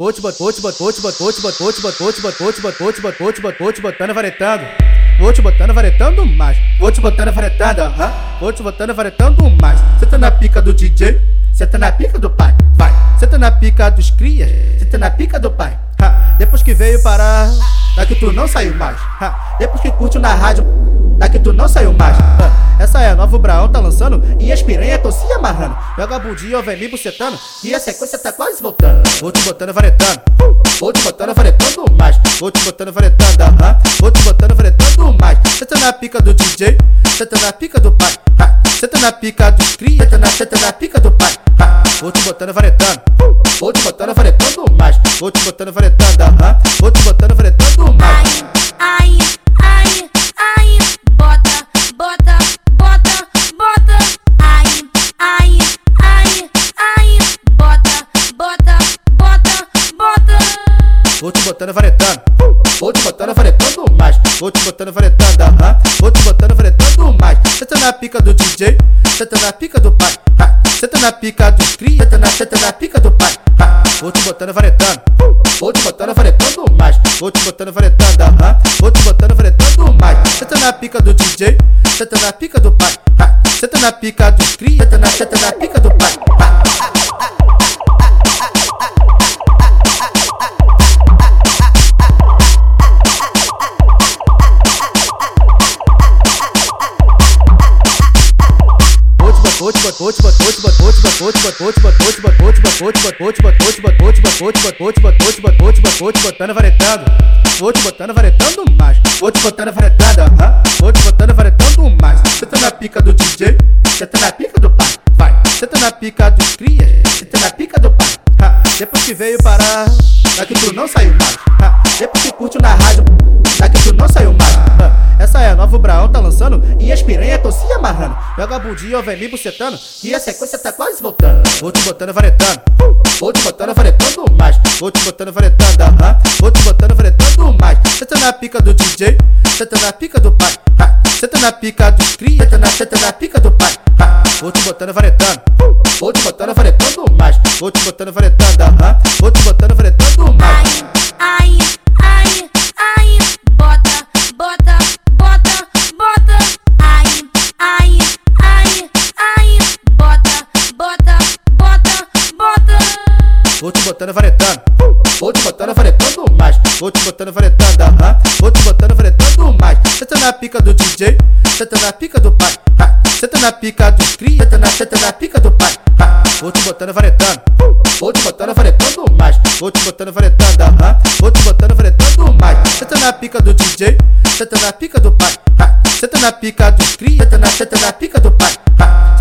Vou te botar, vou te botar, vou te botar, vou te te te te te te te botando varetando. Vou te botando varetando mais. Vou te botando varetando, aham. Vou te botando varetando mais. Cê tá na pica do DJ, cê tá na pica do pai. Vai. Cê tá na pica dos crias, cê tá na pica do pai. Ha. Depois que veio parar, daqui tu não saiu mais. Ha. Depois que curte na rádio, daqui tu não saiu mais. Ha. Essa é a nova o Braão tá lançando e as piranha tão se amarrando. Joga bundinha, vem me bucetando e a sequência tá quase voltando. Vou te botando varetando, vou te botando varetando mais. Vou te botando varetando, aham. Vou te botando varetando mais. Tá na pica do DJ, tá na pica do pai. Cê tá na pica dos cria, tá na, tá na pica do pai. Ha. Vou te botando varetando, vou te botando varetando mais. Vou te botando varetando, aham. Vou te botando varetando mais. Vou te botando varetando, vou te botando varetando mais. Vou te botando varetando, aham. Vou te botando varetando mais. Tá na pica do DJ, tá na pica do pai. Tá na pica dos cria, tá na, tá na pica do pai. Vou te botando varetando, vou te botando varetando mais. Vou te botando varetando, aham. Vou te botando varetando mais. Tá na pica do DJ, tá na pica do pai. Tá na pica dos cria, tá na, tá na pica do pai. Vou te botando varetando. Vou te botando varetando mais. Vou te te tá na pica do DJ, tá na pica do pai. Vai. Tá na pica dos cria, cê tá na pica do pai. Depois que veio parar, daqui tu não saiu mais. Se amarrando. Joga a bundinha, vem me bucetando e a sequência tá quase voltando. Vou te botando varetando, vou te botando varetando mais. Vou te botando varetando, aham. Vou te botando varetando mais. Tá na pica do DJ, tá na pica do pai. Ha. Cê tá na pica dos cria, tá na, tá na pica do pai. Ha. Vou te botando varetando, vou te botando varetando mais. Vou te botando varetando, aham. Vou te botando varetando mais. Ai, ai, botando varetando, vou te botando varetando mais. Vou te botando varetando, aham. Vou te botando varetando mais. Tá na pica do DJ, tá na pica do pai. Tá na pica dos cria, tá na, tá na pica do pai. Vou te botando varetando, vou te botando varetando mais. Vou te botando varetando, aham. Vou te botando varetando mais. Tá na pica do DJ, tá na pica do pai. Tá na pica dos cria, tá na, tá na pica do pai.